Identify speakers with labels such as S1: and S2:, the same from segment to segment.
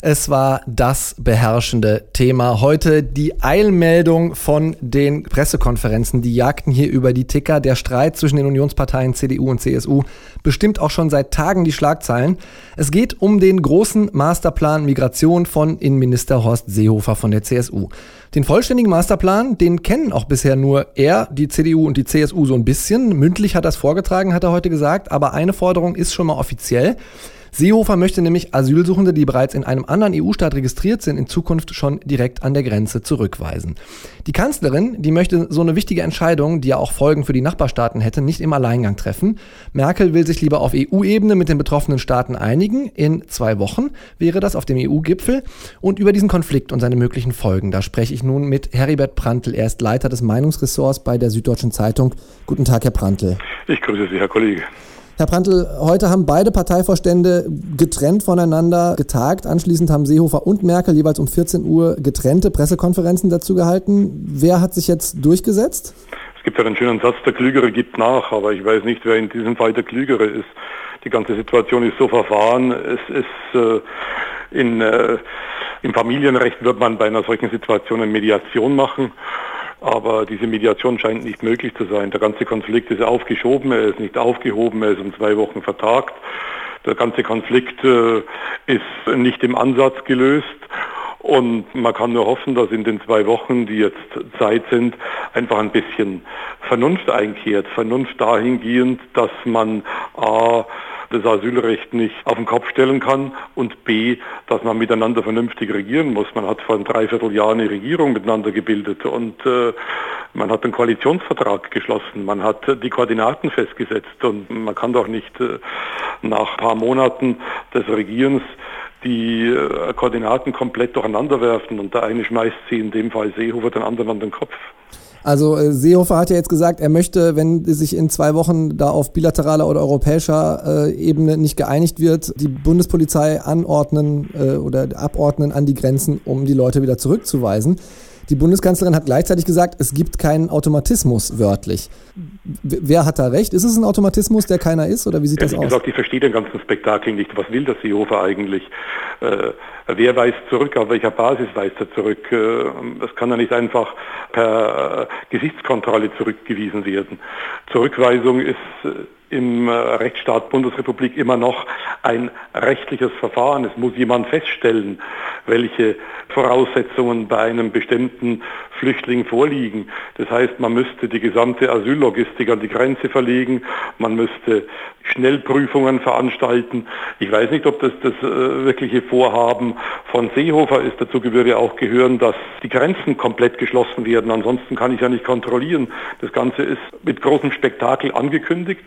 S1: Es war das beherrschende Thema. Heute die Eilmeldung von den Pressekonferenzen. Die jagten hier über die Ticker. Der Streit zwischen den Unionsparteien CDU und CSU bestimmt auch schon seit Tagen die Schlagzeilen. Es geht um den großen Masterplan Migration von Innenminister Horst Seehofer von der CSU. Den vollständigen Masterplan, den kennen auch bisher nur er, die CDU und die CSU so ein bisschen. Mündlich hat er es vorgetragen, hat er heute gesagt. Aber eine Forderung ist schon mal offiziell. Seehofer möchte nämlich Asylsuchende, die bereits in einem anderen EU-Staat registriert sind, in Zukunft schon direkt an der Grenze zurückweisen. Die Kanzlerin, die möchte so eine wichtige Entscheidung, die ja auch Folgen für die Nachbarstaaten hätte, nicht im Alleingang treffen. Merkel will sich lieber auf EU-Ebene mit den betroffenen Staaten einigen. In zwei Wochen wäre das auf dem EU-Gipfel. Und über diesen Konflikt und seine möglichen Folgen, da spreche ich nun mit Heribert Prantl. Er ist Leiter des Meinungsressorts bei der Süddeutschen Zeitung. Guten Tag, Herr Prantl.
S2: Ich grüße Sie, Herr Kollege.
S1: Herr Prantl, heute haben beide Parteivorstände getrennt voneinander getagt. Anschließend haben Seehofer und Merkel jeweils um 14 Uhr getrennte Pressekonferenzen dazu gehalten. Wer hat sich jetzt durchgesetzt?
S2: Es gibt ja einen schönen Satz, der Klügere gibt nach, aber ich weiß nicht, wer in diesem Fall der Klügere ist. Die ganze Situation ist so verfahren. Es ist äh, in, äh, im Familienrecht wird man bei einer solchen Situation eine Mediation machen. Aber diese Mediation scheint nicht möglich zu sein. Der ganze Konflikt ist aufgeschoben, er ist nicht aufgehoben, er ist um zwei Wochen vertagt. Der ganze Konflikt äh, ist nicht im Ansatz gelöst. Und man kann nur hoffen, dass in den zwei Wochen, die jetzt Zeit sind, einfach ein bisschen Vernunft einkehrt. Vernunft dahingehend, dass man A, das Asylrecht nicht auf den Kopf stellen kann und b, dass man miteinander vernünftig regieren muss. Man hat vor einem Dreivierteljahr eine Regierung miteinander gebildet und äh, man hat einen Koalitionsvertrag geschlossen, man hat die Koordinaten festgesetzt und man kann doch nicht äh, nach ein paar Monaten des Regierens die äh, Koordinaten komplett durcheinander werfen und der eine schmeißt sie in dem Fall Seehofer den anderen an den Kopf.
S1: Also äh, Seehofer hat ja jetzt gesagt, er möchte, wenn sich in zwei Wochen da auf bilateraler oder europäischer äh, Ebene nicht geeinigt wird, die Bundespolizei anordnen äh, oder abordnen an die Grenzen, um die Leute wieder zurückzuweisen. Die Bundeskanzlerin hat gleichzeitig gesagt, es gibt keinen Automatismus wörtlich. Wer hat da recht? Ist es ein Automatismus, der keiner ist oder wie sieht Ehrlich das aus?
S2: Gesagt, ich verstehe den ganzen Spektakel nicht. Was will der Seehofer eigentlich? Äh, wer weist zurück? Auf welcher Basis weist er zurück? Äh, das kann ja nicht einfach per äh, Gesichtskontrolle zurückgewiesen werden. Zurückweisung ist äh, im äh, Rechtsstaat Bundesrepublik immer noch ein rechtliches Verfahren. Es muss jemand feststellen, welche Voraussetzungen bei einem bestimmten Flüchtling vorliegen. Das heißt, man müsste die gesamte Asyllogistik an die Grenze verlegen, man müsste Schnellprüfungen veranstalten. Ich weiß nicht, ob das das äh, wirkliche Vorhaben von Seehofer ist. Dazu würde auch gehören, dass die Grenzen komplett geschlossen werden. Ansonsten kann ich ja nicht kontrollieren. Das Ganze ist mit großem Spektakel angekündigt.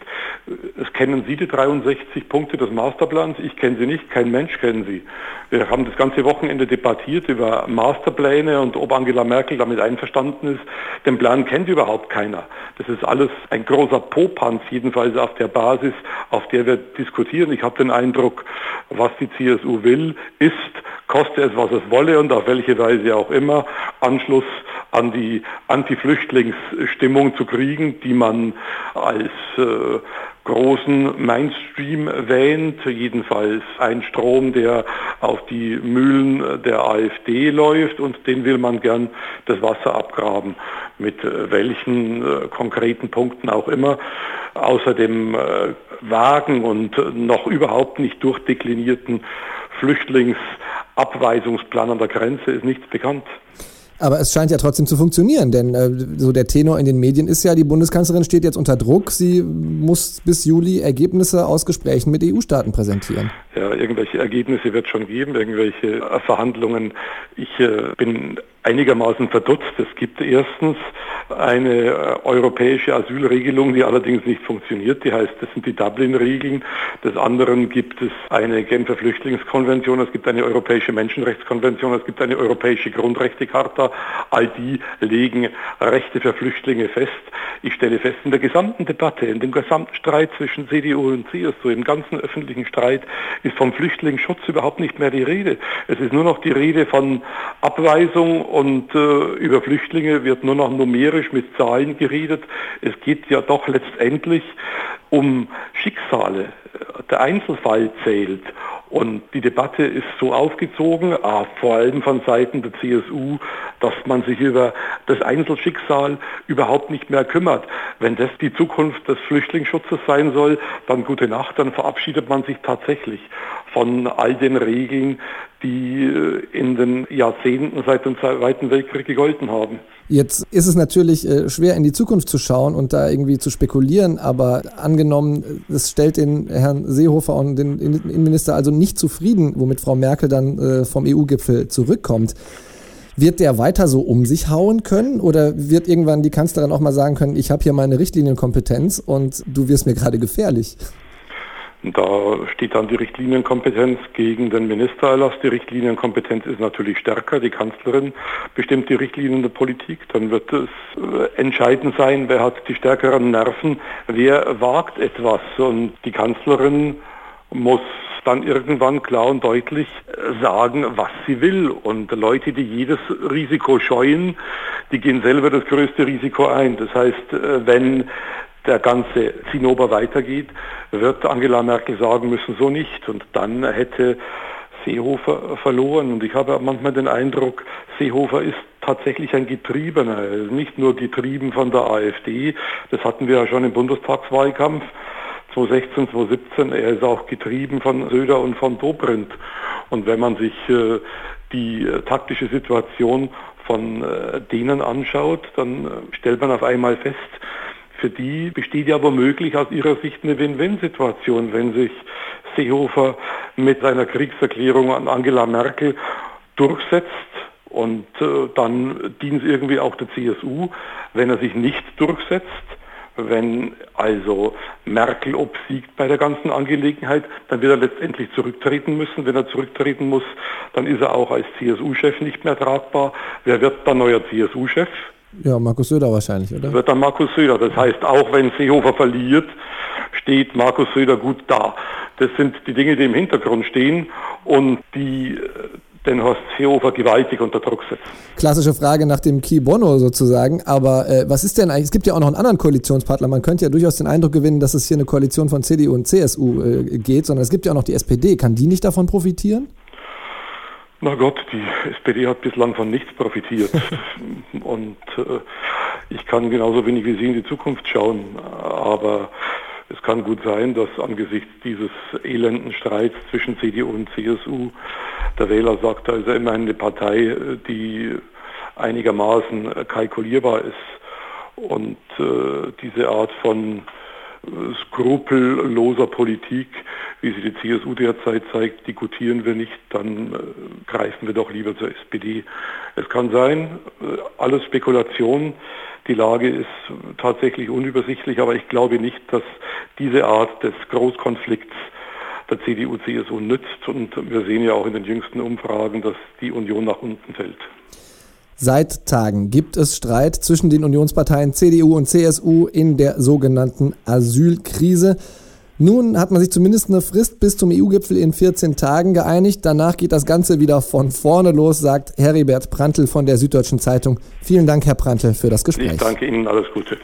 S2: Es kennen Sie die 63 Punkte des Masterplans. Ich kenne sie nicht. Kein Mensch kennt sie. Wir haben das ganze Wochenende debattiert über Masterpläne und ob Angela Merkel damit einverstanden ist. Den Plan kennt überhaupt keiner. Das ist alles ein großer Popanz, jedenfalls auf der Basis, auf der wir diskutieren. Ich habe den Eindruck, was die CSU will, ist, koste es, was es wolle und auf welche Weise auch immer, Anschluss an die Anti-Flüchtlingsstimmung zu kriegen, die man als äh, großen Mainstream wähnt, jedenfalls ein Strom, der auf die Mühlen der AfD läuft und den will man gern das Wasser abgraben, mit äh, welchen äh, konkreten Punkten auch immer. Außer dem äh, vagen und noch überhaupt nicht durchdeklinierten Flüchtlingsabweisungsplan an der Grenze ist nichts bekannt.
S1: Aber es scheint ja trotzdem zu funktionieren, denn äh, so der Tenor in den Medien ist ja, die Bundeskanzlerin steht jetzt unter Druck. Sie muss bis Juli Ergebnisse aus Gesprächen mit EU-Staaten präsentieren.
S2: Ja, irgendwelche Ergebnisse wird schon geben, irgendwelche äh, Verhandlungen. Ich äh, bin einigermaßen verdutzt. Es gibt erstens eine äh, europäische Asylregelung, die allerdings nicht funktioniert. Die heißt, das sind die Dublin-Regeln. Des anderen gibt es eine Genfer Flüchtlingskonvention, es gibt eine europäische Menschenrechtskonvention, es gibt eine europäische Grundrechtecharta. All die legen Rechte für Flüchtlinge fest. Ich stelle fest, in der gesamten Debatte, in dem gesamten Streit zwischen CDU und CSU, im ganzen öffentlichen Streit, ist vom Flüchtlingsschutz überhaupt nicht mehr die Rede. Es ist nur noch die Rede von Abweisung und äh, über Flüchtlinge wird nur noch numerisch mit Zahlen geredet. Es geht ja doch letztendlich um Schicksale. Der Einzelfall zählt. Und die Debatte ist so aufgezogen, ah, vor allem von Seiten der CSU, dass man sich über das Einzelschicksal überhaupt nicht mehr kümmert. Wenn das die Zukunft des Flüchtlingsschutzes sein soll, dann gute Nacht, dann verabschiedet man sich tatsächlich von all den Regeln, die äh, in den Jahrzehnten seit dem Zweiten Weltkrieg gegolten haben.
S1: Jetzt ist es natürlich äh, schwer in die Zukunft zu schauen und da irgendwie zu spekulieren, aber angenommen, es stellt den Herrn Seehofer und den Innenminister also nicht zufrieden, womit Frau Merkel dann äh, vom EU-Gipfel zurückkommt. Wird der weiter so um sich hauen können oder wird irgendwann die Kanzlerin auch mal sagen können, ich habe hier meine Richtlinienkompetenz und du wirst mir gerade gefährlich?
S2: Da steht dann die Richtlinienkompetenz gegen den Ministererlass. Die Richtlinienkompetenz ist natürlich stärker. Die Kanzlerin bestimmt die Richtlinien der Politik. Dann wird es äh, entscheidend sein, wer hat die stärkeren Nerven, wer wagt etwas. Und die Kanzlerin muss dann irgendwann klar und deutlich sagen, was sie will. Und Leute, die jedes Risiko scheuen, die gehen selber das größte Risiko ein. Das heißt, äh, wenn der ganze Zinnober weitergeht, wird Angela Merkel sagen müssen, so nicht. Und dann hätte Seehofer verloren. Und ich habe manchmal den Eindruck, Seehofer ist tatsächlich ein Getriebener. Er ist nicht nur getrieben von der AfD, das hatten wir ja schon im Bundestagswahlkampf 2016, 2017. Er ist auch getrieben von Söder und von Dobrindt. Und wenn man sich äh, die äh, taktische Situation von äh, denen anschaut, dann äh, stellt man auf einmal fest, für die besteht ja womöglich aus ihrer Sicht eine Win-Win-Situation, wenn sich Seehofer mit seiner Kriegserklärung an Angela Merkel durchsetzt und äh, dann dient es irgendwie auch der CSU. Wenn er sich nicht durchsetzt, wenn also Merkel obsiegt bei der ganzen Angelegenheit, dann wird er letztendlich zurücktreten müssen. Wenn er zurücktreten muss, dann ist er auch als CSU-Chef nicht mehr tragbar. Wer wird dann neuer CSU-Chef?
S1: Ja, Markus Söder wahrscheinlich,
S2: oder? Wird dann Markus Söder. Das heißt, auch wenn Seehofer verliert, steht Markus Söder gut da. Das sind die Dinge, die im Hintergrund stehen und die äh, den Horst Seehofer gewaltig unter Druck setzen.
S1: Klassische Frage nach dem Key Bono sozusagen. Aber äh, was ist denn eigentlich? Es gibt ja auch noch einen anderen Koalitionspartner. Man könnte ja durchaus den Eindruck gewinnen, dass es hier eine Koalition von CDU und CSU äh, geht, sondern es gibt ja auch noch die SPD. Kann die nicht davon profitieren?
S2: Na Gott, die SPD hat bislang von nichts profitiert. Und äh, ich kann genauso wenig wie Sie in die Zukunft schauen. Aber es kann gut sein, dass angesichts dieses elenden Streits zwischen CDU und CSU der Wähler sagt, da ist ja immerhin eine Partei, die einigermaßen kalkulierbar ist. Und äh, diese Art von skrupelloser Politik, wie sie die CSU derzeit zeigt, diskutieren wir nicht, dann äh, greifen wir doch lieber zur SPD. Es kann sein, äh, alles Spekulation. Die Lage ist tatsächlich unübersichtlich, aber ich glaube nicht, dass diese Art des Großkonflikts der CDU-CSU nützt. Und wir sehen ja auch in den jüngsten Umfragen, dass die Union nach unten fällt.
S1: Seit Tagen gibt es Streit zwischen den Unionsparteien CDU und CSU in der sogenannten Asylkrise. Nun hat man sich zumindest eine Frist bis zum EU-Gipfel in 14 Tagen geeinigt. Danach geht das Ganze wieder von vorne los, sagt Heribert Prantl von der Süddeutschen Zeitung. Vielen Dank, Herr Prantl, für das Gespräch. Ich
S2: danke Ihnen, alles Gute.